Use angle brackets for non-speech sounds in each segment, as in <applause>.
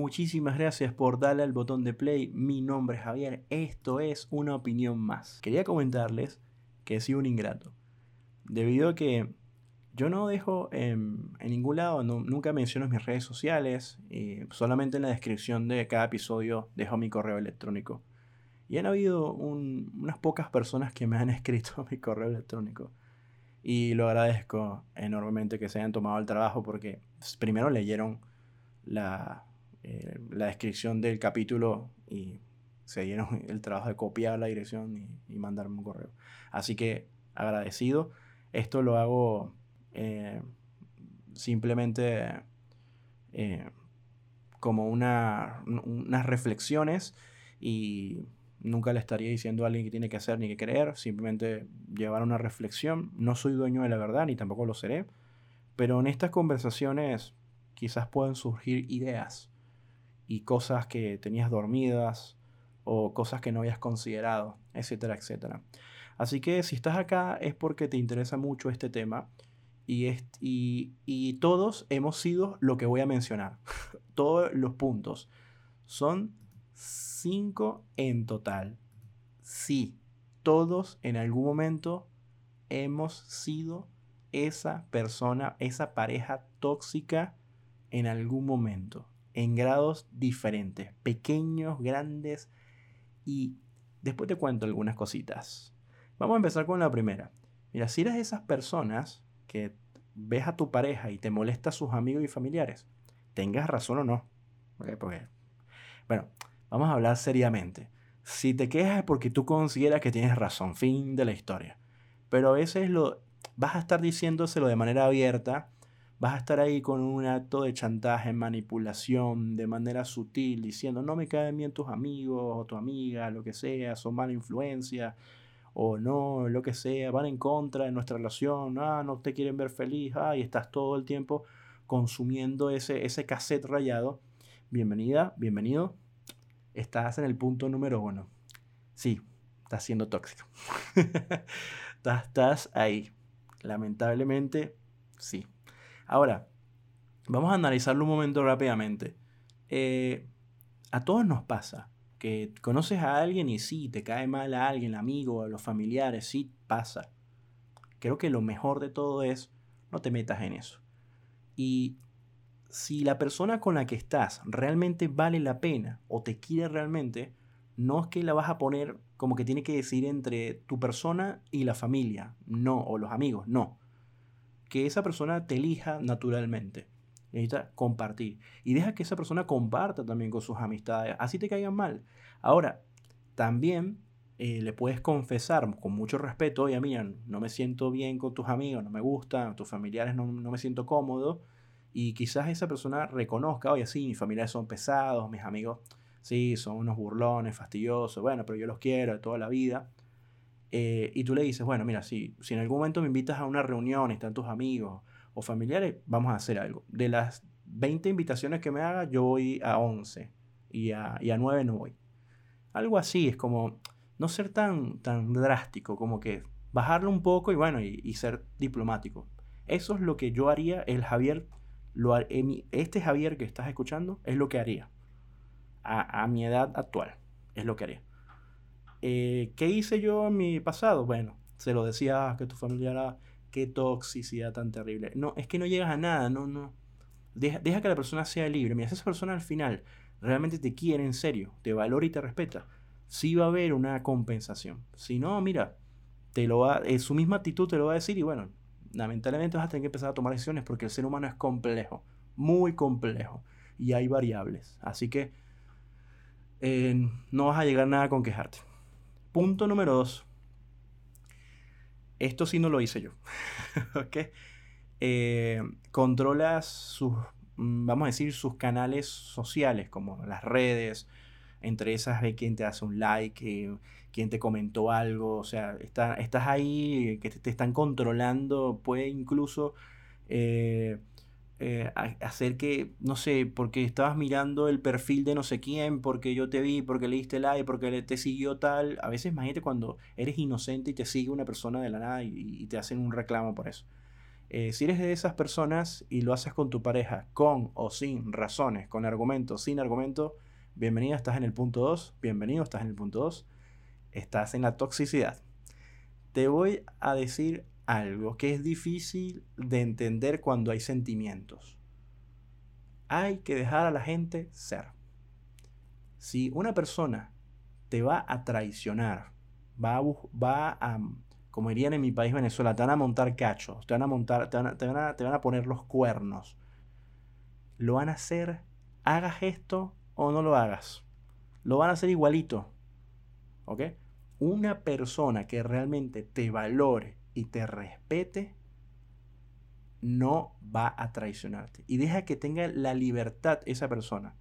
muchísimas gracias por darle al botón de play. Mi nombre es Javier, esto es una opinión más. Quería comentarles que he sido un ingrato, debido a que yo no dejo en, ningún lado, nunca menciono mis redes sociales, solamente en la descripción de cada episodio dejo mi correo electrónico. Y han habido unas pocas personas que me han <laughs> escrito mi correo electrónico. Y lo agradezco enormemente que se hayan tomado el trabajo porque primero leyeron la, eh, la descripción del capítulo y se dieron <laughs> el trabajo de copiar la dirección y, mandarme un correo. Así que agradecido. Esto lo hago eh, simplemente eh, como una, unas reflexiones y nunca le estaría diciendo a alguien que tiene que hacer ni que creer, simplemente llevar una reflexión. No soy dueño de la verdad ni tampoco lo seré, pero en estas conversaciones quizás pueden surgir ideas y cosas que tenías dormidas o cosas que no habías considerado, etcétera, etcétera. Así que si estás acá es porque te interesa mucho este tema y, y, todos hemos sido lo que voy a mencionar. <laughs> todos los puntos. Son cinco en total. Sí, todos en algún momento hemos sido esa persona, esa pareja tóxica en algún momento, en grados diferentes, pequeños, grandes, y después te cuento algunas cositas. Vamos a empezar con la primera. Mira, si eres de esas personas que ves a tu pareja y te molesta a sus amigos y familiares, tengas razón o no. Bueno, vamos a hablar seriamente. Si te quejas es porque tú consideras que tienes razón, fin de la historia. Pero a veces lo vas a estar diciéndoselo de manera abierta vas a estar ahí con un acto de chantaje, manipulación, de manera sutil, diciendo, no me caen bien tus amigos o tu amiga, lo que sea, son mala influencia, o no, lo que sea, van en contra de nuestra relación, ah, no te quieren ver feliz, ah, y estás todo el tiempo consumiendo ese, ese cassette rayado. Bienvenida, bienvenido. Estás en el punto número uno. Sí, estás siendo tóxico. <laughs> estás, ahí. Lamentablemente, sí. Ahora, vamos a analizarlo un momento rápidamente. Eh, a todos nos pasa que conoces a alguien y sí, te cae mal a alguien, amigo, a los familiares, sí pasa. Creo que lo mejor de todo es no te metas en eso. Y si la persona con la que estás realmente vale la pena o te quiere realmente, no es que la vas a poner como que tiene que decidir entre tu persona y la familia, no, o los amigos, no que esa persona te elija naturalmente. Necesita compartir. Y deja que esa persona comparta también con sus amistades. Así te caigan mal. Ahora, también eh, le puedes confesar con mucho respeto, oye, mira, no me siento bien con tus amigos, no me gustan, tus familiares no, no me siento cómodo. Y quizás esa persona reconozca, oye, sí, mis familiares son pesados, mis amigos, sí, son unos burlones, fastidiosos, bueno, pero yo los quiero de toda la vida. Eh, y tú le dices, bueno, mira, si, si en algún momento me invitas a una reunión, están tus amigos o familiares, vamos a hacer algo. De las 20 invitaciones que me haga, yo voy a 11 y a, y a 9 no voy. Algo así, es como no ser tan, tan drástico, como que bajarlo un poco y bueno, y, ser diplomático. Eso es lo que yo haría, el Javier, lo, este Javier que estás escuchando, es lo que haría. A, a mi edad actual, es lo que haría. Eh, ¿Qué hice yo en mi pasado? Bueno, se lo decía que tu familia era, qué toxicidad tan terrible. No, es que no llegas a nada, no, no. Deja, que la persona sea libre. Mira, si esa persona al final realmente te quiere en serio, te valora y te respeta, sí va a haber una compensación. Si no, mira, te lo va, eh, su misma actitud te lo va a decir y bueno, lamentablemente vas a tener que empezar a tomar decisiones porque el ser humano es complejo, muy complejo y hay variables. Así que eh, no vas a llegar a nada con quejarte. Punto número dos. Esto sí no lo hice yo. <laughs> ¿Ok? Eh, controlas sus, mm, vamos a decir, sus canales sociales, como las redes. Entre esas ve quién te hace un like, eh, quién te comentó algo. O sea, estás ahí, que te, están controlando. Puede incluso eh, eh, hacer que, no sé, porque estabas mirando el perfil de no sé quién, porque yo te vi, porque le diste like, porque te siguió tal. A veces imagínate cuando eres inocente y te sigue una persona de la nada y, te hacen un reclamo por eso. Eh, si eres de esas personas y lo haces con tu pareja, con o sin razones, con argumentos, sin argumento, bienvenido, estás en el punto 2, bienvenido, estás en el punto 2, estás en la toxicidad. Te voy a decir algo que es difícil de entender cuando hay sentimientos. Hay que dejar a la gente ser. Si una persona te va a traicionar, va a, va a como dirían en mi país Venezuela, te van a montar cachos, te van a montar, te van a, te van a, poner los cuernos. Lo van a hacer, hagas esto o no lo hagas. Lo van a hacer igualito. ¿Ok? Una persona que realmente te valore y te respete, no va a traicionarte. Y deja que tenga la libertad esa persona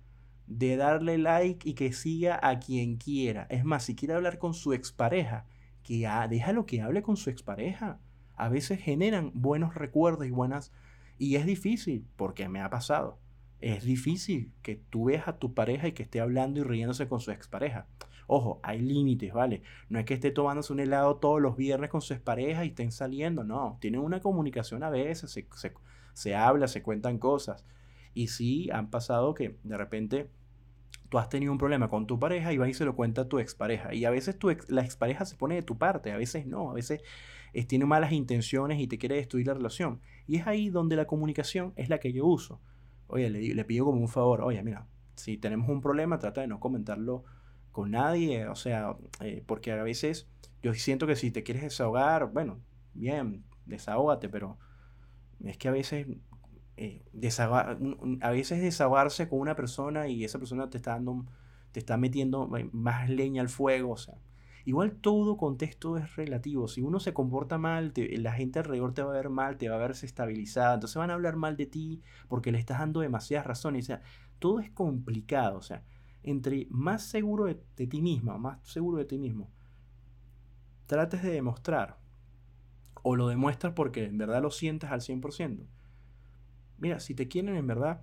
de darle like y que siga a quien quiera. Es más, si quiere hablar con su expareja, que déjalo que hable con su expareja. A veces generan buenos recuerdos y buenas... Y es difícil, porque me ha pasado. Es difícil que tú veas a tu pareja y que esté hablando y riéndose con su expareja. Ojo, hay límites, ¿vale? No es que esté tomándose un helado todos los viernes con su expareja y estén saliendo, no. Tienen una comunicación a veces, se, se habla, se cuentan cosas. Y sí, han pasado que de repente tú has tenido un problema con tu pareja y va y se lo cuenta a tu expareja. Y a veces tu la expareja se pone de tu parte, a veces no, a veces tiene malas intenciones y te quiere destruir la relación. Y es ahí donde la comunicación es la que yo uso. Oye, le pido como un favor, oye, mira, si tenemos un problema, trata de no comentarlo con nadie, o sea, eh, porque a veces yo siento que si te quieres desahogar, bueno, bien, desahógate, pero es que a veces eh, a veces desahogarse con una persona y esa persona te está dando, te está metiendo más leña al fuego, o sea, igual todo contexto es relativo, si uno se comporta mal, la gente alrededor te va a ver mal, te va a ver desestabilizada, entonces van a hablar mal de ti porque le estás dando demasiadas razones, o sea, todo es complicado, o sea, entre más seguro de, ti misma, más seguro de ti mismo, trates de demostrar, o lo demuestras porque en verdad lo sientes al 100%, mira, si te quieren en verdad,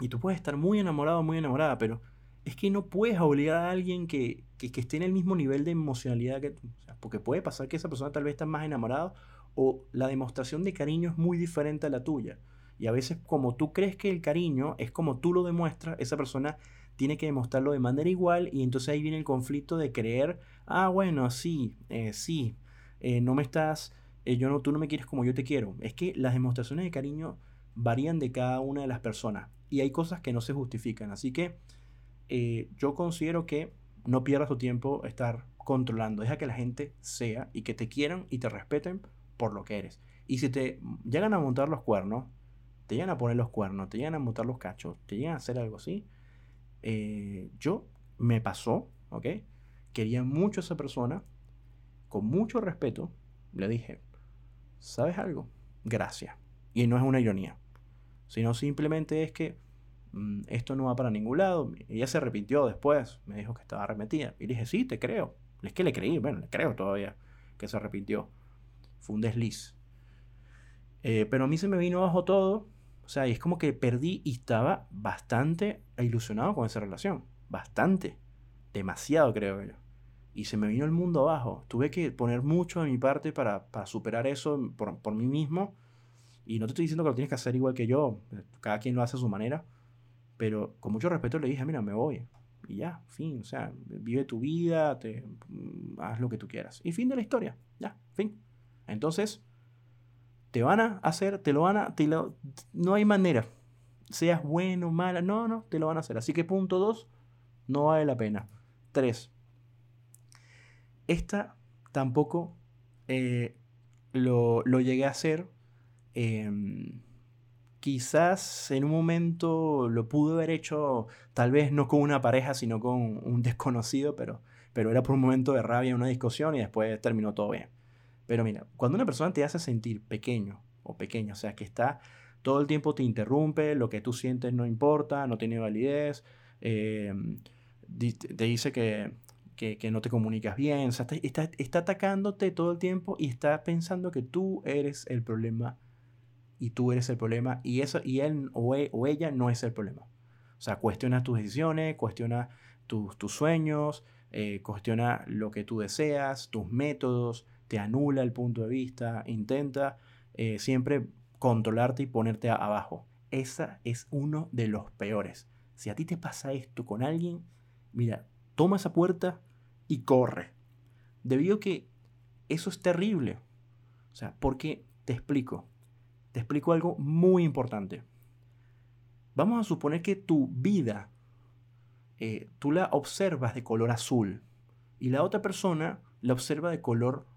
y tú puedes estar muy enamorado, muy enamorada, pero es que no puedes obligar a alguien que, esté en el mismo nivel de emocionalidad que tú. porque puede pasar que esa persona tal vez está más enamorada o la demostración de cariño es muy diferente a la tuya. Y a veces como tú crees que el cariño es como tú lo demuestras, esa persona tiene que demostrarlo de manera igual y entonces ahí viene el conflicto de creer, ah, bueno, sí, eh, sí, eh, no me estás, eh, yo no, tú no me quieres como yo te quiero. Es que las demostraciones de cariño varían de cada una de las personas y hay cosas que no se justifican. Así que yo considero que no pierdas tu tiempo estar controlando. Deja que la gente sea y que te quieran y te respeten por lo que eres. Y si te llegan a montar los cuernos, te llegan a poner los cuernos, te llegan a montar los cachos, te llegan a hacer algo así, eh, yo me pasó, ¿ok? Quería mucho a esa persona, con mucho respeto, le dije, ¿sabes algo? Gracias. Y no es una ironía sino simplemente es que mm, esto no va para ningún lado. Ella se arrepintió después, me dijo que estaba arrepentida. Y dije, sí, te creo. Es que le creí, bueno, le creo todavía que se arrepintió. Fue un desliz. Eh, pero a mí se me vino abajo todo. Sea, y es como que perdí y estaba bastante ilusionado con esa relación. Bastante. Demasiado, creo yo. Y se me vino el mundo abajo. Tuve que poner mucho de mi parte para, superar eso por, por mí mismo y no te estoy diciendo que lo tienes que hacer igual que yo, cada quien lo hace a su manera, pero con mucho respeto le dije, mira, me voy. Y ya, fin, o sea, vive tu vida, te, mm, haz lo que tú quieras. Y fin de la historia, ya, fin. Entonces, te van a hacer, te lo van a, te lo, no hay manera. Seas bueno, mala, no, no, te lo van a hacer. Así que punto dos, no vale la pena. Tres, esta tampoco eh, lo, lo llegué a hacer Em, quizás en un momento lo pudo haber hecho, tal vez no con una pareja, sino con un desconocido, pero, pero era por un momento de rabia, una discusión y después terminó todo bien. Pero mira, cuando una persona te hace sentir pequeño o pequeño, o sea, que está todo el tiempo te interrumpe, lo que tú sientes no importa, no tiene validez, em, te dice que, que, no te comunicas bien, o sea, está, está atacándote todo el tiempo y está pensando que tú eres el problema y tú eres el problema y, eso, y él o, e, ella no es el problema. O sea, cuestiona tus decisiones, cuestiona tus, tus sueños, eh, cuestiona lo que tú deseas, tus métodos, te anula el punto de vista, intenta eh, siempre controlarte y ponerte abajo. Esa es uno de los peores. Si a ti te pasa esto con alguien, mira, toma esa puerta y corre. Debido a que eso es terrible. O sea, porque te explico. Te explico algo muy importante. Vamos a suponer que tu vida eh, tú la observas de color azul y la otra persona la observa de color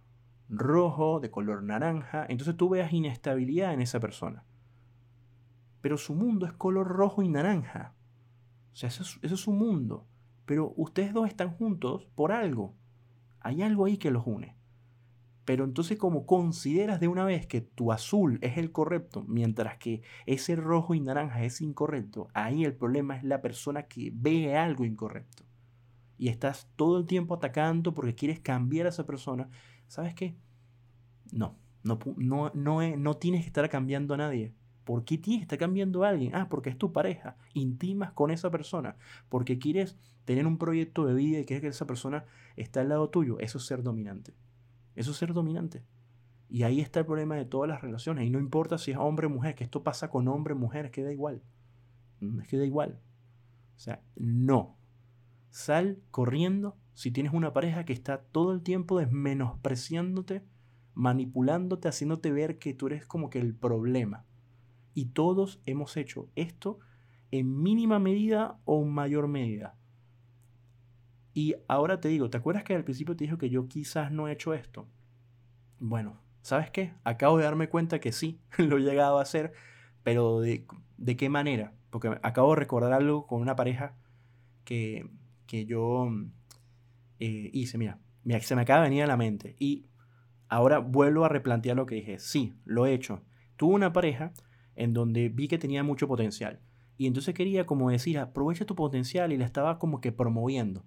rojo, de color naranja, entonces tú veas inestabilidad en esa persona. Pero su mundo es color rojo y naranja. O sea, eso es, su mundo. Pero ustedes dos están juntos por algo. Hay algo ahí que los une. Pero entonces como consideras de una vez que tu azul es el correcto, mientras que ese rojo y naranja es incorrecto, ahí el problema es la persona que ve algo incorrecto. Y estás todo el tiempo atacando porque quieres cambiar a esa persona. ¿Sabes qué? No, no, no, no, no tienes que estar cambiando a nadie. ¿Por qué tienes que estar cambiando a alguien? Ah, porque es tu pareja. Intimas con esa persona. Porque quieres tener un proyecto de vida y quieres que esa persona esté al lado tuyo. Eso es ser dominante. Eso es ser dominante. Y ahí está el problema de todas las relaciones. Y no importa si es hombre o mujer, que esto pasa con hombre o mujer, es que da igual. Es que da igual. O sea, no. Sal corriendo si tienes una pareja que está todo el tiempo desmenospreciándote, manipulándote, haciéndote ver que tú eres como que el problema. Y todos hemos hecho esto en mínima medida o mayor medida. Y ahora te digo, ¿te acuerdas que al principio te dijo que yo quizás no he hecho esto? Bueno, ¿sabes qué? Acabo de darme cuenta que sí, <laughs> lo he llegado a hacer, pero ¿de, qué manera? Porque acabo de recordar algo con una pareja que, yo eh, hice, mira, se me acaba de a la mente. Y ahora vuelvo a replantear lo que dije. Sí, lo he hecho. Tuve una pareja en donde vi que tenía mucho potencial. Y entonces quería como decir, aprovecha tu potencial y la estaba como que promoviendo.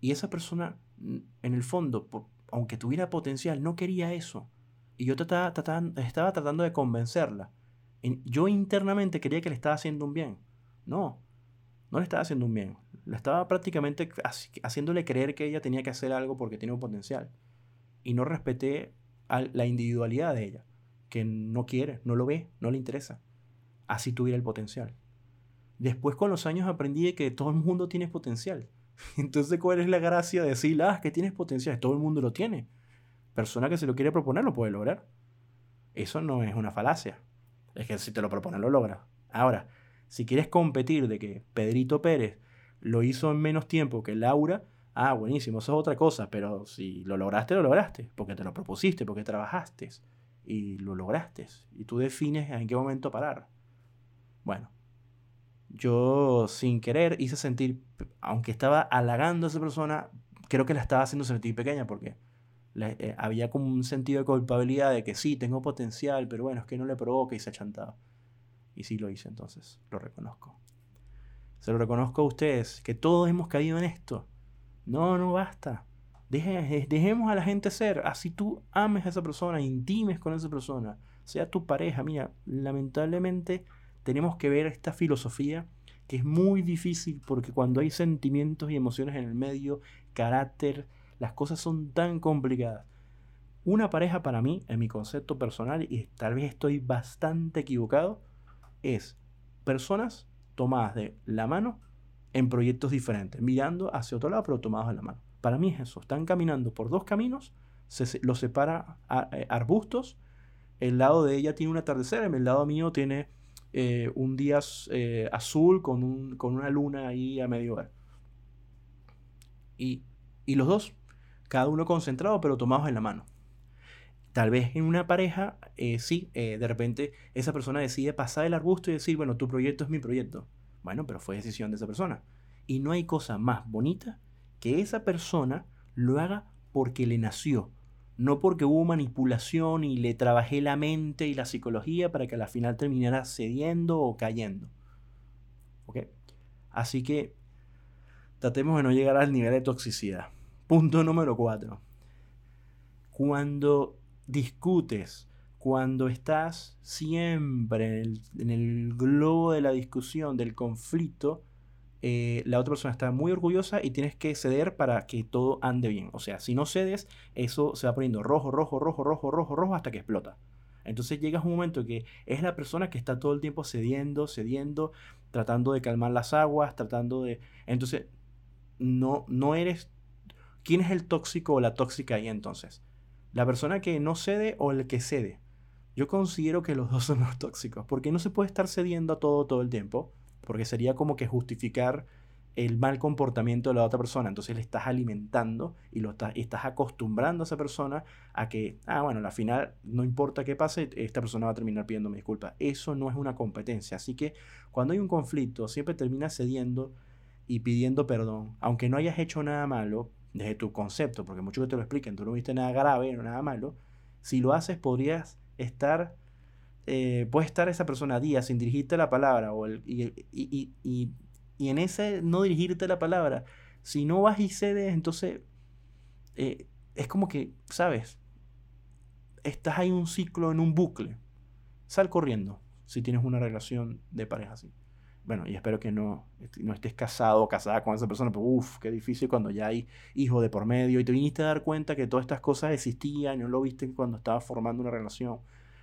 Y esa persona, en el fondo, aunque tuviera potencial, no quería eso. Y yo estaba tratando de convencerla. Yo internamente quería que le estaba haciendo un bien. No, no le estaba haciendo un bien. Le estaba prácticamente haciéndole creer que ella tenía que hacer algo porque tiene un potencial. Y no respeté la individualidad de ella, que no quiere, no lo ve, no le interesa. Así tuviera el potencial. Después con los años aprendí que todo el mundo tiene potencial. <laughs> Entonces, ¿cuál es la gracia de decir, ah, que tienes potencial? Todo el mundo lo tiene. Persona que se lo quiere proponer lo puede lograr. Eso no es una falacia. Es que si te lo propones lo logra. Ahora, si quieres competir de que Pedrito Pérez lo hizo en menos tiempo que Laura, ah, buenísimo, eso es otra cosa, pero si lo lograste, lo lograste, porque te lo propusiste, porque trabajaste y lo lograste. Y tú defines en qué momento parar. Bueno, yo sin querer hice sentir, aunque estaba halagando a esa persona, creo que la estaba haciendo sentir pequeña porque eh, había como un sentido de culpabilidad de que sí, tengo potencial, pero bueno, es que no le provoca y se ha chantado. Y sí lo hice entonces, lo reconozco. Se lo reconozco a ustedes, que todos hemos caído en esto. No, no basta. dejemos a la gente ser. Así tú ames a esa persona, intimes con esa persona, sea tu pareja. Mira, lamentablemente tenemos que ver esta filosofía que es muy difícil porque cuando hay sentimientos y emociones en el medio, carácter, las cosas son tan complicadas. Una pareja para mí, en mi concepto personal, y tal vez estoy bastante equivocado, es personas tomadas de la mano en proyectos diferentes, mirando hacia otro lado, pero tomados de la mano. Para mí es eso, están caminando por dos caminos, se los separa eh, arbustos, el lado de ella tiene un atardecer, el lado mío tiene eh, un día eh, azul con, una luna ahí a medio ver. Y, los dos, cada uno concentrado, pero tomados en la mano. Tal vez en una pareja, eh, sí, de repente esa persona decide pasar el arbusto y decir, bueno, tu proyecto es mi proyecto. Bueno, pero fue decisión de esa persona. Y no hay cosa más bonita que esa persona lo haga porque le nació, no porque hubo manipulación y le trabajé la mente y la psicología para que al final terminara cediendo o cayendo. ¿Ok? Así que tratemos de no llegar al nivel de toxicidad. Punto número 4. Cuando discutes, cuando estás siempre en el globo de la discusión, del conflicto, eh, la otra persona está muy orgullosa y tienes que ceder para que todo ande bien. O sea, si no cedes, eso se va poniendo rojo, rojo, rojo, rojo, rojo, rojo hasta que explota. Entonces llegas a un momento que es la persona que está todo el tiempo cediendo, cediendo, tratando de calmar las aguas, tratando de... Entonces, no, no eres... ¿Quién es el tóxico o la tóxica ahí entonces? ¿La persona que no cede o el que cede? Yo considero que los dos son los tóxicos, porque no se puede estar cediendo a todo todo el tiempo, porque sería como que justificar el mal comportamiento de la otra persona. Entonces le estás alimentando y lo estás, estás acostumbrando a esa persona a que, ah, bueno, al final no importa qué pase, esta persona va a terminar pidiéndome disculpas. Eso no es una competencia. Así que cuando hay un conflicto, siempre termina cediendo y pidiendo perdón, aunque no hayas hecho nada malo desde tu concepto, porque muchos que te lo expliquen, tú no viste nada grave, nada malo. Si lo haces, podrías estar eh, puede estar esa persona días sin dirigirte la palabra o el, y, y en ese no dirigirte la palabra, si no vas y cedes, entonces eh, es como que, ¿sabes? Estás ahí un ciclo, en un bucle. Sal corriendo si tienes una relación de pareja así. Bueno, y espero que no, no estés casado o casada con esa persona, pero uff, qué difícil cuando ya hay hijo de por medio y te viniste a dar cuenta que todas estas cosas existían y no lo viste cuando estabas formando una relación.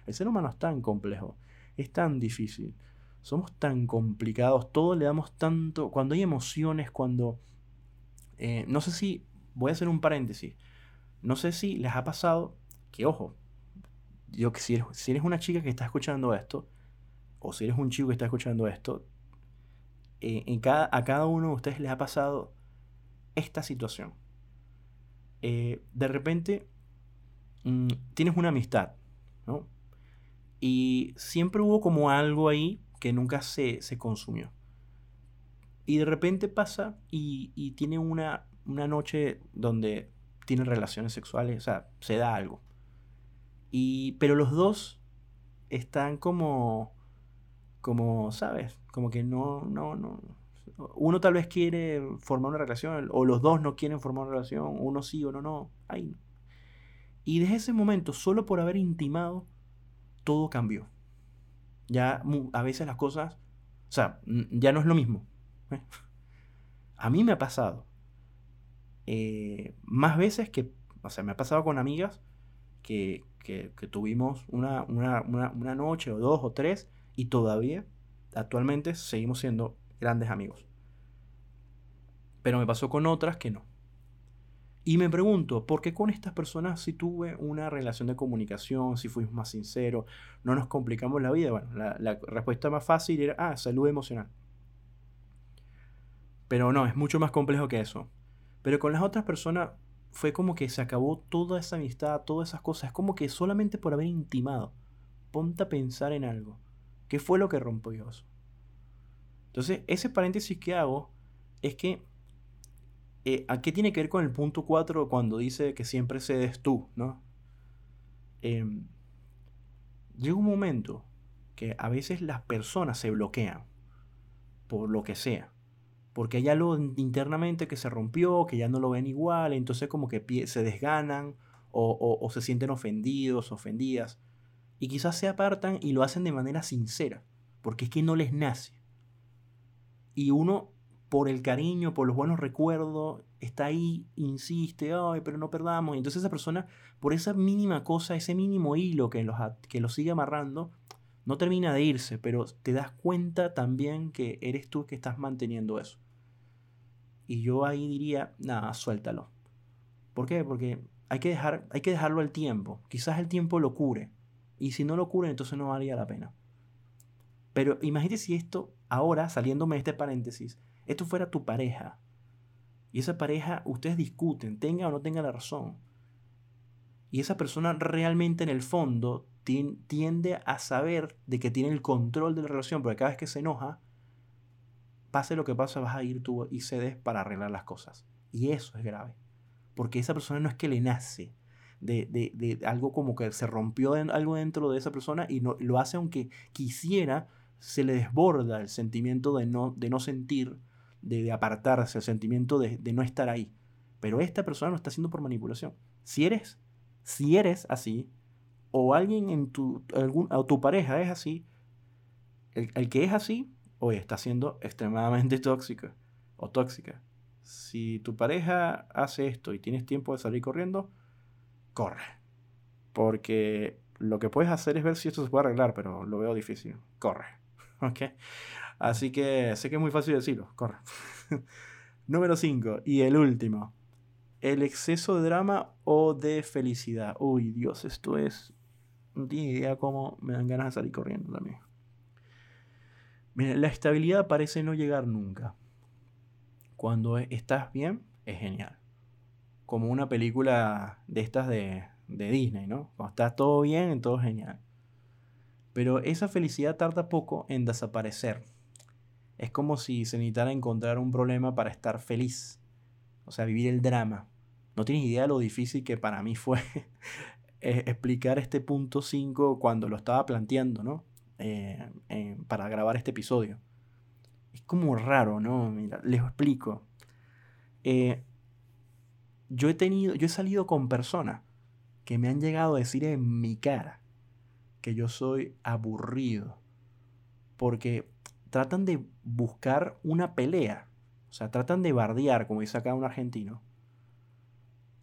El ser humano es tan complejo, es tan difícil somos tan complicados, todo le damos tanto, cuando hay emociones, cuando... Eh, no sé si, voy a hacer un paréntesis, no sé si les ha pasado que, ojo, yo que si eres, si eres una chica que está escuchando esto, o si eres un chico que está escuchando esto, eh, en cada, a cada uno de ustedes les ha pasado esta situación. Eh, de repente mm, tienes una amistad, ¿no? Y siempre hubo como algo ahí que nunca se, consumió. Y de repente pasa y, tiene una, una, noche donde tiene relaciones sexuales, o sea, se da algo. Y, pero los dos están como, como, ¿sabes? Como que no, no, no. Uno tal vez quiere formar una relación, o los dos no quieren formar una relación, uno sí, o no, no. Ahí. Y desde ese momento, solo por haber intimado, todo cambió. Ya a veces las cosas, o sea, ya no es lo mismo. ¿eh? <laughs> A mí me ha pasado. Eh, más veces que, o sea, me ha pasado con amigas que, que, tuvimos una, una, una, noche o dos o tres y todavía, actualmente, seguimos siendo grandes amigos. Pero me pasó con otras que no. Y me pregunto, ¿por qué con estas personas si tuve una relación de comunicación, si fuimos más sinceros, no nos complicamos la vida? Bueno, la, respuesta más fácil era, ah, salud emocional. Pero no, es mucho más complejo que eso. Pero con las otras personas fue como que se acabó toda esa amistad, todas esas cosas. Es como que solamente por haber intimado. Ponte a pensar en algo. ¿Qué fue lo que rompió eso? Entonces, ese paréntesis que hago es que eh, ¿a qué tiene que ver con el punto 4 cuando dice que siempre cedes tú, ¿no? Em, llega un momento que a veces las personas se bloquean por lo que sea. Porque hay algo internamente que se rompió, que ya no lo ven igual, entonces como que se desganan o, o se sienten ofendidos, ofendidas. Y quizás se apartan y lo hacen de manera sincera, porque es que no les nace. Y uno por el cariño, por los buenos recuerdos, está ahí, insiste, ay, pero no perdamos. Y entonces esa persona, por esa mínima cosa, ese mínimo hilo que los, que los sigue amarrando, no termina de irse, pero te das cuenta también que eres tú que estás manteniendo eso. Y yo ahí diría, nada, suéltalo. ¿Por qué? Porque hay que, dejar, hay que dejarlo al tiempo. Quizás el tiempo lo cure. Y si no lo cure, entonces no valía la pena. Pero imagínate si esto, ahora, saliéndome de este paréntesis, esto fuera tu pareja. Y esa pareja, ustedes discuten, tenga o no tenga la razón. Y esa persona realmente en el fondo tiende a saber de que tiene el control de la relación, porque cada vez que se enoja, pase lo que pase, vas a ir tú y cedes para arreglar las cosas. Y eso es grave. Porque esa persona no es que le nace de, de, algo como que se rompió algo dentro de esa persona y no, lo hace aunque quisiera, se le desborda el sentimiento de no, de no sentir de, apartarse, el sentimiento de, no estar ahí. Pero esta persona lo está haciendo por manipulación. Si eres, si eres así, o alguien en tu, algún, o tu pareja es así, el, que es así, oye, está siendo extremadamente <laughs> tóxica o tóxica. Si tu pareja hace esto y tienes tiempo de salir corriendo, corre. Porque lo que puedes hacer es ver si esto se puede arreglar, pero lo veo difícil. Corre. <laughs> ¿Ok? Así que sé que es muy fácil decirlo. Corre. <laughs> Número 5. Y el último. El exceso de drama o de felicidad. Uy, Dios, esto es... No tiene idea cómo me dan ganas de salir corriendo también. Mira, la estabilidad parece no llegar nunca. Cuando estás bien, es genial. Como una película de estas de, de Disney, ¿no? Cuando está todo bien, todo genial. Pero esa felicidad tarda poco en desaparecer. Es como si se necesitara encontrar un problema para estar feliz. O sea, vivir el drama. No tienes idea de lo difícil que para mí fue <laughs> eh, explicar este punto 5 cuando lo estaba planteando, ¿no? Eh, para grabar este episodio. Es como raro, ¿no? Mira, les explico. Eh, yo he tenido, yo he salido con personas que me han llegado a decir en mi cara que yo soy aburrido. Porque tratan de buscar una pelea. O sea, tratan de bardear, como dice acá un argentino.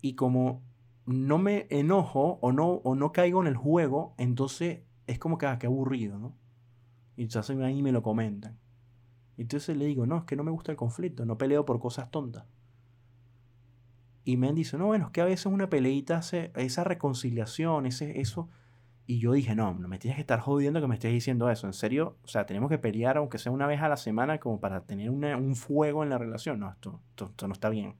Y como no me enojo o no, o no caigo en el juego, entonces es como que, ah, qué aburrido, ¿no? Y entonces ahí me lo comentan. Entonces le digo, no, es que no me gusta el conflicto, no peleo por cosas tontas. Y me dice, no, bueno, es que a veces una peleita hace esa reconciliación, ese, eso. Y yo dije, no, no me tienes que estar jodiendo que me estés diciendo eso. En serio, o sea, tenemos que pelear, aunque sea una vez a la semana, como para tener un fuego en la relación. No, esto, esto, no está bien.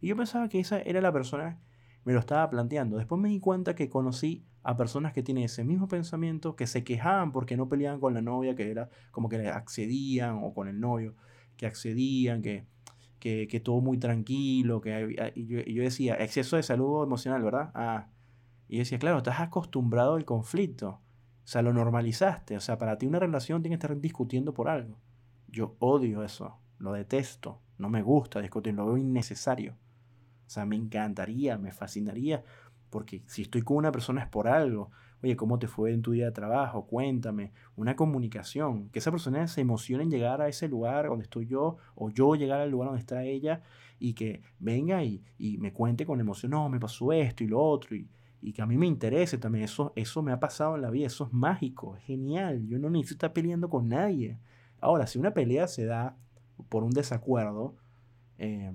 Y yo pensaba que esa era la persona me lo estaba planteando. Después me di cuenta que conocí a personas que tienen ese mismo pensamiento, que se quejaban porque no peleaban con la novia, que era como que accedían, o con el novio, que accedían, que que, todo muy tranquilo, que y yo, decía, exceso de salud emocional, ¿verdad? Ah, y decía, claro, estás acostumbrado al conflicto, o sea, lo normalizaste, o sea, para ti una relación tiene que estar discutiendo por algo. Yo odio eso, lo detesto, no me gusta discutir, lo veo innecesario. O sea, me encantaría, me fascinaría, porque si estoy con una persona es por algo, oye, ¿cómo te fue en tu día de trabajo? Cuéntame. Una comunicación, que esa persona se emocione en llegar a ese lugar donde estoy yo, o yo llegar al lugar donde está ella, y que venga y, me cuente con emoción, no, me pasó esto y lo otro, y, que a mí me interese también. Eso, eso me ha pasado en la vida, eso es mágico, es genial. Yo no necesito estar peleando con nadie. Ahora, si una pelea se da por un desacuerdo, eh,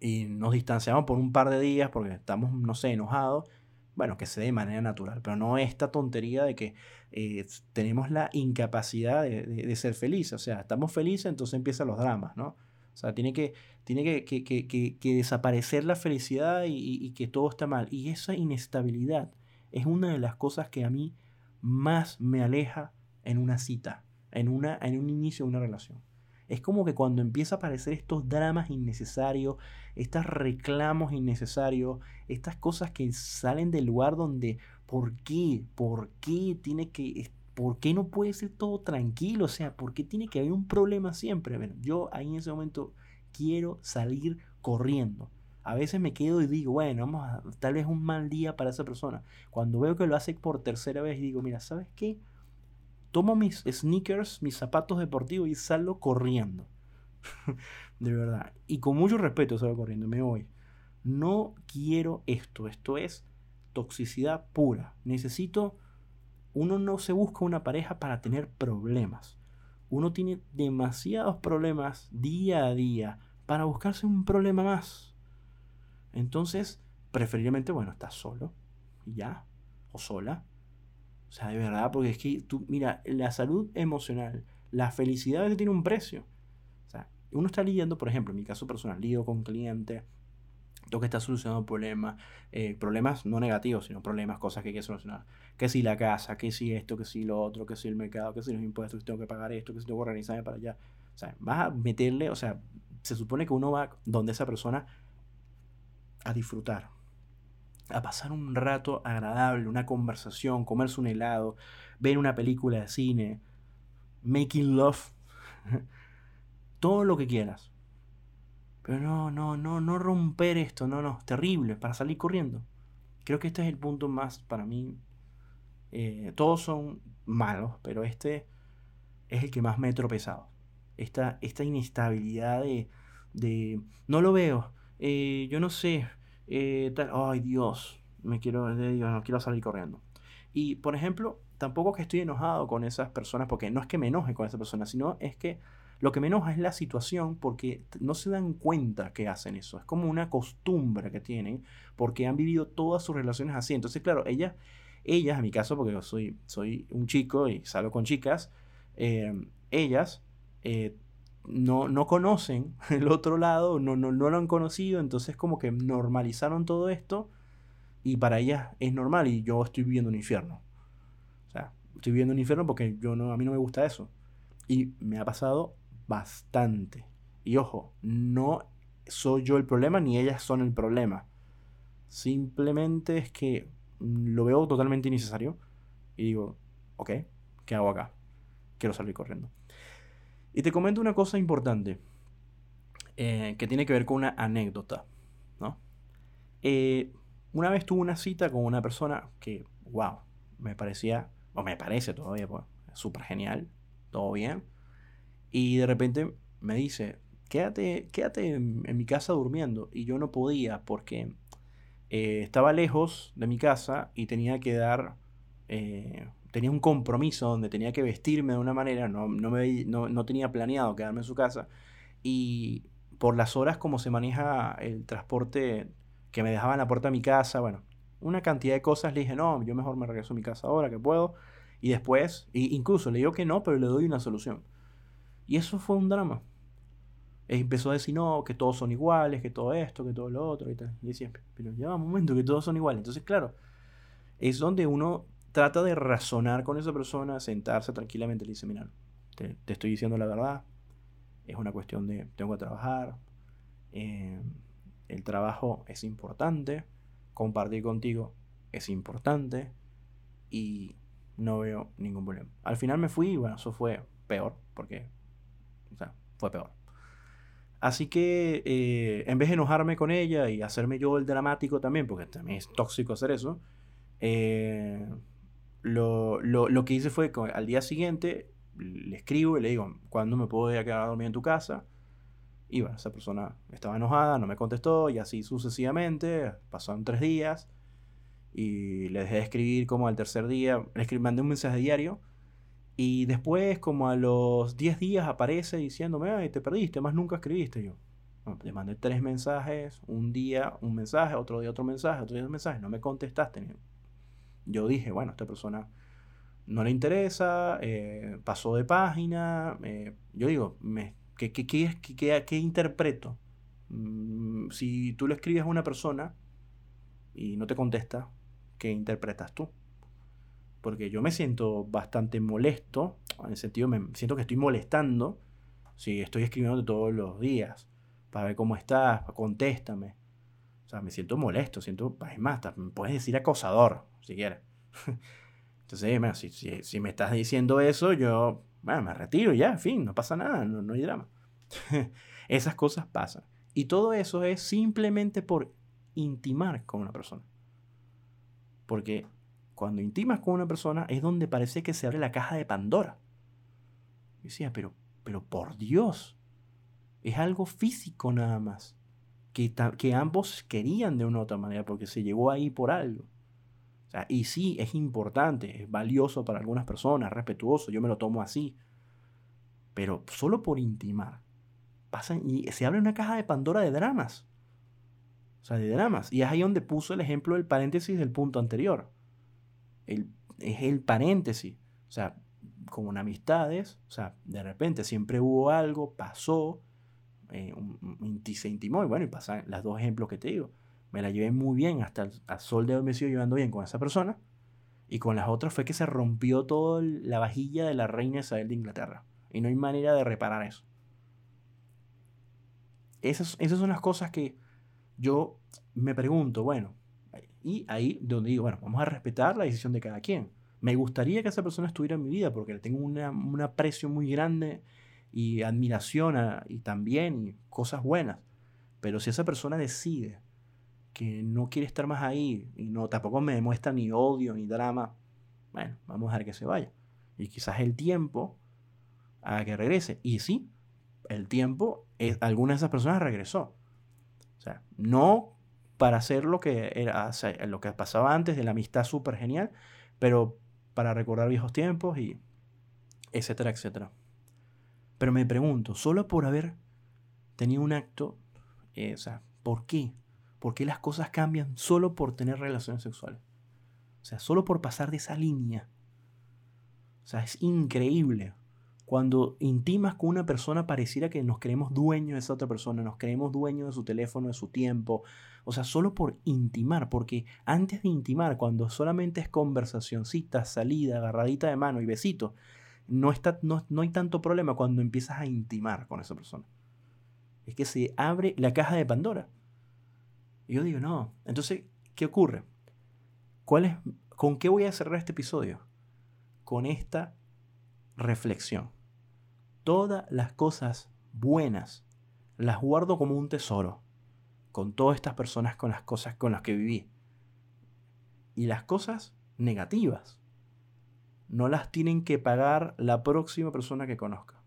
y nos distanciamos por un par de días porque estamos, no sé, enojados, bueno, que se dé de manera natural, pero no esta tontería de que eh, tenemos la incapacidad de, ser felices. O sea, estamos felices, entonces empiezan los dramas, ¿no? O sea, tiene que, tiene que, desaparecer la felicidad y, que todo está mal. Y esa inestabilidad es una de las cosas que a mí más me aleja en una cita, en, una, en un inicio de una relación. Es como que cuando empieza a aparecer estos dramas innecesarios, estos reclamos innecesarios, estas cosas que salen del lugar donde, ¿por qué? ¿Por qué tiene que... ¿Por qué no puede ser todo tranquilo? O sea, ¿por qué tiene que haber un problema siempre? Bueno, yo ahí en ese momento quiero salir corriendo. A veces me quedo y digo, bueno, vamos a, tal vez un mal día para esa persona. Cuando veo que lo hace por tercera vez, digo, mira, ¿sabes qué? Tomo mis sneakers, mis zapatos deportivos y salgo corriendo. <laughs> de verdad. Y con mucho respeto salgo corriendo, me voy. No quiero esto. Esto es toxicidad pura. Necesito... Uno no se busca una pareja para tener problemas. Uno tiene demasiados problemas día a día para buscarse un problema más. Entonces, preferiblemente, bueno, estás solo y ya, o sola, o sea, de verdad, porque es que tú, mira, la salud emocional, la felicidad tiene un precio. O sea, uno está lidiando, por ejemplo, en mi caso personal, lidio con cliente, tengo que estar solucionando problemas, eh, problemas no negativos, sino problemas, cosas que hay que solucionar. Que si la casa, que si esto, que si lo otro, que si el mercado, que si los impuestos, que tengo que pagar esto, que si tengo que organizarme para allá. O sea, vas a meterle, o sea, se supone que uno va donde esa persona a disfrutar, a pasar un rato agradable, una conversación, comerse un helado, ver una película de cine, making love, <laughs> todo lo que quieras. Pero no, no, no, no romper esto, no, no, es terrible, para salir corriendo. Creo que este es el punto más para mí. Eh, todos son malos, pero este es el que más me he tropezado. Esta, esta inestabilidad de, de no lo veo, eh, yo no sé, eh, ay Dios, me quiero, no quiero salir corriendo. Y, por ejemplo, tampoco que estoy enojado con esas personas, porque no es que me enoje con esas personas, sino es que lo que me enoja es la situación porque no se dan cuenta que hacen eso. Es como una costumbre que tienen porque han vivido todas sus relaciones así. Entonces, claro, ellas, ellas en mi caso, porque yo soy, soy un chico y salgo con chicas, eh, ellas eh, no, no, conocen <laughs> el otro lado, no, no, no lo han conocido, entonces como que normalizaron todo esto y para ellas es normal y yo estoy viviendo un infierno. O sea, estoy viviendo un infierno porque yo no, a mí no me gusta eso. Y me ha pasado bastante. Y ojo, no soy yo el problema ni ellas son el problema. Simplemente es que lo veo totalmente innecesario y digo, ok, ¿qué hago acá? Quiero salir corriendo. Y te comento una cosa importante eh, que tiene que ver con una anécdota, ¿no? Eh, una vez tuve una cita con una persona que, wow, me parecía, o me parece todavía, pues, súper genial, todo bien. Y de repente me dice, quédate, quédate en, mi casa durmiendo. Y yo no podía porque eh, estaba lejos de mi casa y tenía que dar, tenía un compromiso donde tenía que vestirme de una manera, no, no, me, no, tenía planeado quedarme en su casa. Y por las horas como se maneja el transporte que me dejaba en la puerta de mi casa, bueno, una cantidad de cosas, le dije, no, yo mejor me regreso a mi casa ahora que puedo. Y después, incluso le digo que no, pero le doy una solución. Y eso fue un drama. empezó a decir, no, que todos son iguales, que todo esto, que todo lo otro y tal. Y decía, pero lleva un momento que todos son iguales. Entonces, claro, es donde uno trata de razonar con esa persona, sentarse tranquilamente y le dice, mira, te, estoy diciendo la verdad, es una cuestión de, tengo que trabajar, eh, el trabajo es importante, compartir contigo es importante y no veo ningún problema. Al final me fui y bueno, eso fue peor, porque o sea, fue peor. Así que eh, en vez de enojarme con ella y hacerme yo el dramático también, porque también es tóxico hacer eso, eh, lo, que hice fue que al día siguiente le escribo y le digo, ¿cuándo me puedo quedar a dormir en tu casa? Y bueno, esa persona estaba enojada, no me contestó y así sucesivamente. Pasaron tres días y le dejé de escribir como al tercer día. Le mandé un mensaje diario y después, como a los 10 días, aparece diciéndome, ay, te perdiste, más nunca escribiste. yo, le mandé tres mensajes, un día un mensaje, otro día otro mensaje, otro día un mensaje, no me contestaste. Yo dije, bueno, esta persona no le interesa, eh, pasó de página. Eh, yo digo, me, ¿qué, qué, qué, qué interpreto? Mm, si tú le escribes a una persona y no te contesta, ¿qué interpretas tú? porque yo me siento bastante molesto, en el sentido, me siento que estoy molestando si estoy escribiendo todos los días para ver cómo estás, contéstame. Sea, me siento molesto, siento, es más, me puedes decir acosador, si quieres. <laughs> Entonces, si, me estás diciendo eso, yo, bueno, me retiro ya, en fin, no pasa nada, no, no hay drama. <laughs> Esas cosas pasan. Y todo eso es simplemente por intimar con una persona. Porque cuando intimas con una persona es donde parece que se abre la caja de Pandora. Decía, pero, pero por Dios, es algo físico nada más. Que, ambos querían de una u otra manera porque se llegó ahí por algo. Y sí, es importante, es valioso para algunas personas, respetuoso, yo me lo tomo así. Pero solo por intimar. Pasan y se abre una caja de Pandora de dramas. O sea, de dramas. Y es ahí donde puso el ejemplo del paréntesis del punto anterior es el paréntesis. O sea, como en amistades, o sea, de repente siempre hubo algo, pasó, eh, se intimó, y bueno, y pasan los dos ejemplos que te digo. Me la llevé muy bien, hasta el sol de hoy me sigo llevando bien con esa persona. Y con las otras fue que se rompió toda la vajilla de la reina Isabel de Inglaterra. Y no hay manera de reparar eso. Esas, esas son las cosas que yo me pregunto, bueno, y ahí donde digo, bueno, vamos a respetar la decisión de cada quien. Me gustaría que esa persona estuviera en mi vida porque le tengo un aprecio muy grande y admiración y también cosas buenas. Pero si esa persona decide que no quiere estar más ahí y no tampoco me demuestra ni odio ni drama, bueno, vamos a dejar que se vaya. Y quizás el tiempo haga que regrese. Y sí, el tiempo, es, alguna de esas personas regresó. O sea, no para hacer lo que, era, lo que pasaba antes de la amistad súper genial, pero para recordar viejos tiempos y etcétera, etcétera. Pero me pregunto, solo por haber tenido un acto, eh, o sea, ¿por qué? ¿Por qué las cosas cambian solo por tener relaciones sexuales? O sea, solo por pasar de esa línea. O sea, es increíble. Cuando intimas con una persona pareciera que nos creemos dueños de esa otra persona, nos creemos dueños de su teléfono, de su tiempo. O sea, solo por intimar, porque antes de intimar, cuando solamente es conversación, cita, salida, agarradita de mano y besito, no, está, no, no hay tanto problema cuando empiezas a intimar con esa persona. Es que se abre la caja de Pandora. Y yo digo, no. Entonces, ¿qué ocurre? ¿Cuál es, ¿Con qué voy a cerrar este episodio? Con esta reflexión. Todas las cosas buenas las guardo como un tesoro. Con todas estas personas, con las cosas con las que viví. Y las cosas negativas no las tienen que pagar la próxima persona que conozca.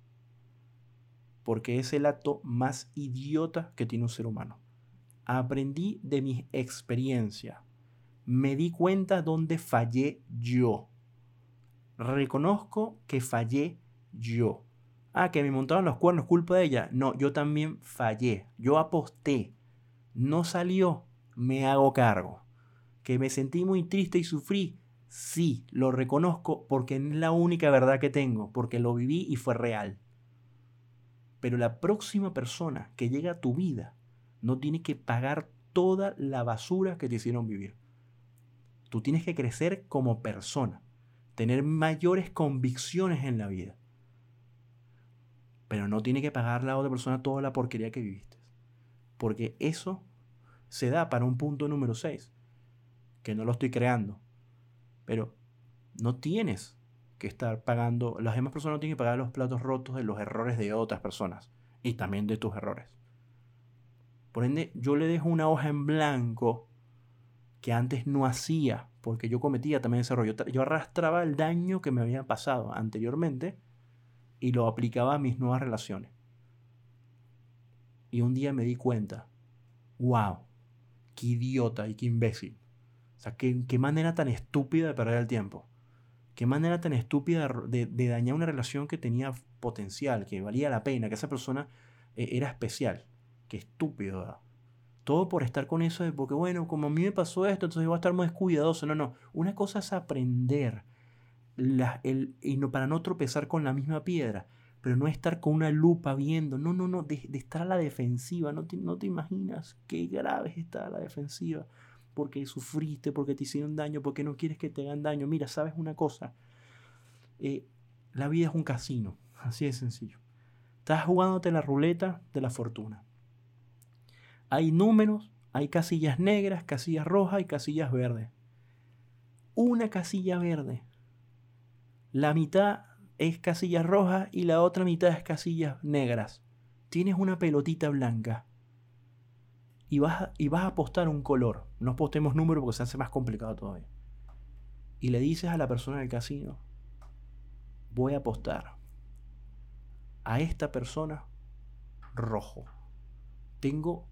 Porque es el acto más idiota que tiene un ser humano. Aprendí de mi experiencia. Me di cuenta dónde fallé yo. Reconozco que fallé yo. Ah, que me montaron los cuernos, culpa de ella. No, yo también fallé. Yo aposté. No salió. Me hago cargo. Que me sentí muy triste y sufrí. Sí, lo reconozco porque es la única verdad que tengo, porque lo viví y fue real. Pero la próxima persona que llega a tu vida no tiene que pagar toda la basura que te hicieron vivir. Tú tienes que crecer como persona, tener mayores convicciones en la vida. Pero no tiene que pagar la otra persona toda la porquería que viviste. Porque eso se da para un punto número 6, que no lo estoy creando. Pero no tienes que estar pagando, las demás personas no tienen que pagar los platos rotos de los errores de otras personas y también de tus errores. Por ende, yo le dejo una hoja en blanco que antes no hacía, porque yo cometía también ese error. Yo, arrastraba el daño que me había pasado anteriormente y lo aplicaba a mis nuevas relaciones. Y un día me di cuenta, wow, qué idiota y qué imbécil. Qué, manera tan estúpida de perder el tiempo. Qué manera tan estúpida de, dañar una relación que tenía potencial, que valía la pena, que esa persona eh, era especial. Qué estúpido. Todo por estar con eso de porque, bueno, como a mí me pasó esto, entonces voy a estar más cuidadoso. No, no. Una cosa es aprender el, y no, para no tropezar con la misma piedra, pero no estar con una lupa viendo. No, no, no. De, estar a la defensiva. No te, no te imaginas qué grave es estar a la defensiva. Porque sufriste, porque te hicieron daño, porque no quieres que te hagan daño. Mira, sabes una cosa. Eh, la vida es un casino. Así de sencillo. Estás jugándote la ruleta de la fortuna. Hay números, hay casillas negras, casillas rojas y casillas verdes. Una casilla verde. La mitad es casillas rojas y la otra mitad es casillas negras. Tienes una pelotita blanca. Y vas, y vas a apostar un color. No apostemos números porque se hace más complicado todavía. Y le dices a la persona del casino, voy a apostar a esta persona rojo. Tengo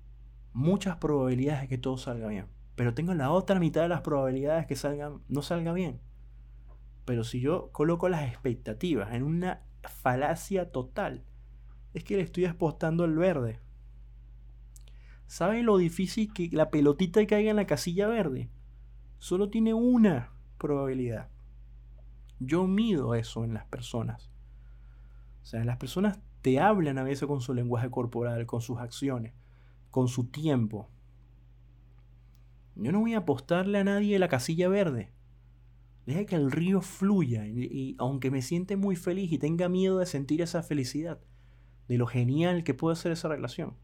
muchas probabilidades de que todo salga bien. Pero tengo la otra mitad de las probabilidades que salgan, no salga bien. Pero si yo coloco las expectativas en una falacia total, es que le estoy apostando el verde. ¿Saben lo difícil que la pelotita caiga en la casilla verde? Solo tiene una probabilidad. Yo mido eso en las personas. O sea, las personas te hablan a veces con su lenguaje corporal, con sus acciones con su tiempo. Yo no voy a apostarle a nadie la casilla verde. Deja que el río fluya y, aunque me siente muy feliz y tenga miedo de sentir esa felicidad, de lo genial que puede ser esa relación,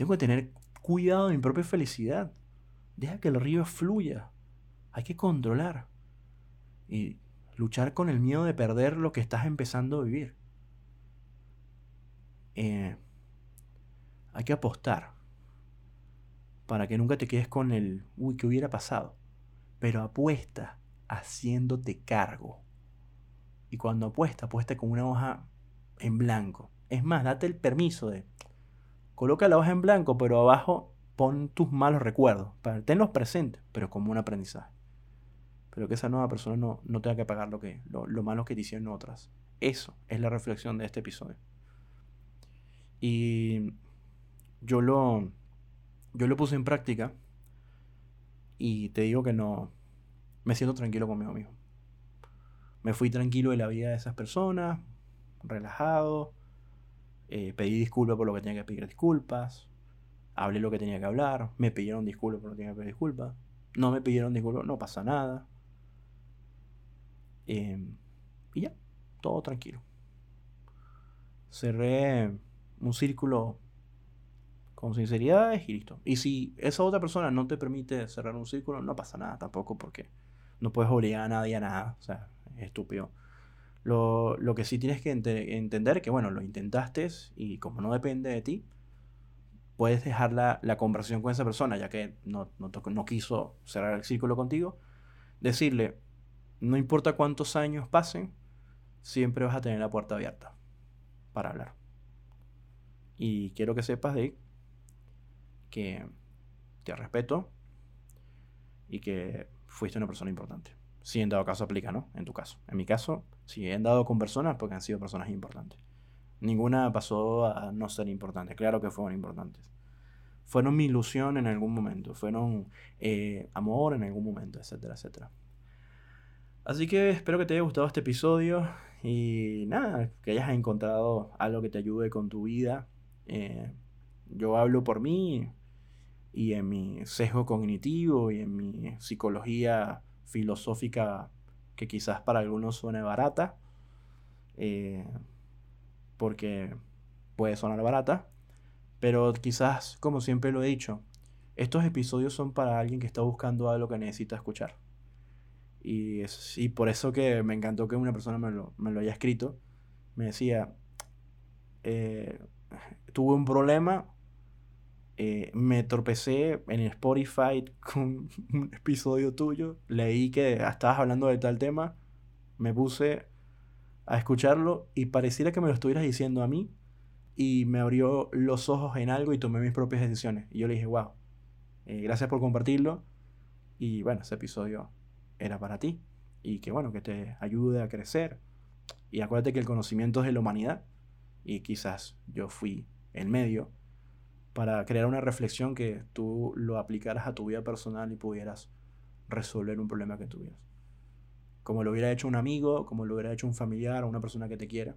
tengo que tener cuidado de mi propia felicidad. Deja que el río fluya. Hay que controlar y luchar con el miedo de perder lo que estás empezando a vivir. Eh, hay que apostar para que nunca te quedes con el, uy, ¿qué hubiera pasado? Pero apuesta haciéndote cargo. Y cuando apuesta, apuesta con una hoja en blanco. Es más, date el permiso de, coloca la hoja en blanco, pero abajo pon tus malos recuerdos, para tenerlos presentes, pero como un aprendizaje. pero que esa nueva persona no, no tenga que pagar lo, que, lo, lo malo que te hicieron otras. Eso es la reflexión de este episodio. Y yo lo, yo lo puse en práctica y te digo que no, me siento tranquilo conmigo mismo. Me fui tranquilo de la vida de esas personas, relajado, eh, pedí disculpas por lo que tenía que pedir disculpas, hablé lo que tenía que hablar, me pidieron disculpas por lo que tenía que pedir disculpas, no me pidieron disculpas, no pasa nada. Em, y ya, todo tranquilo. Cerré un círculo con sinceridad y listo. Y si esa otra persona no te permite cerrar un círculo, no pasa nada tampoco porque no puedes obligar a nadie a nada. O sea, es estúpido. Lo, que sí tienes que entender que, bueno, lo intentaste y como no depende de ti, puedes dejar la, conversación con esa persona, ya que no, no, no quiso cerrar el círculo contigo. Decirle, no importa cuántos años pasen, siempre vas a tener la puerta abierta para hablar. Y quiero que sepas de que te respeto y que fuiste una persona importante. Si en dado caso aplica, ¿no? En tu caso. En mi caso, si he andado con personas porque han sido personas importantes. Ninguna pasó a no ser importante. Claro que fueron importantes. Fueron mi ilusión en algún momento. Fueron eh, amor en algún momento, etcétera, etcétera. Así que espero que te haya gustado este episodio y nada, que hayas encontrado algo que te ayude con tu vida. Eh, yo hablo por mí y en mi sesgo cognitivo y en mi psicología filosófica que quizás para algunos suene barata, eh, porque puede sonar barata, pero quizás, como siempre lo he dicho, estos episodios son para alguien que está buscando algo que necesita escuchar. Y, es, y por eso que me encantó que una persona me lo, me lo haya escrito. Me decía, eh, tuve un problema, eh, me tropecé en Spotify <laughs> con un episodio tuyo, leí que estabas hablando de tal tema, me puse a escucharlo y pareciera que me lo estuvieras diciendo a mí y me abrió los ojos en algo y tomé mis propias decisiones. Y yo le dije, wow, eh, gracias por compartirlo. Y bueno, ese episodio era para ti y que bueno, que te ayude a crecer. Y acuérdate que el conocimiento es de la humanidad y quizás yo fui el medio para crear una reflexión que tú lo aplicaras a tu vida personal y pudieras resolver un problema que tuvieras. Como lo hubiera hecho un amigo, como lo hubiera hecho un familiar o una persona que te quiera.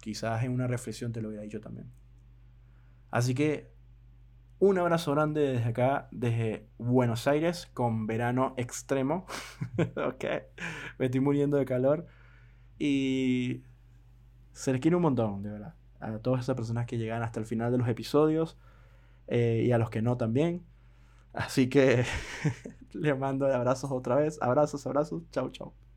Quizás en una reflexión te lo hubiera dicho también. Así que un abrazo grande desde acá, desde Buenos Aires, con verano extremo. <laughs> ok, me estoy muriendo de calor. Y se les quiere un montón, de verdad. A todas esas personas que llegan hasta el final de los episodios eh, y a los que no también. Así que <laughs> les mando abrazos otra vez. Abrazos, abrazos. Chau, chau.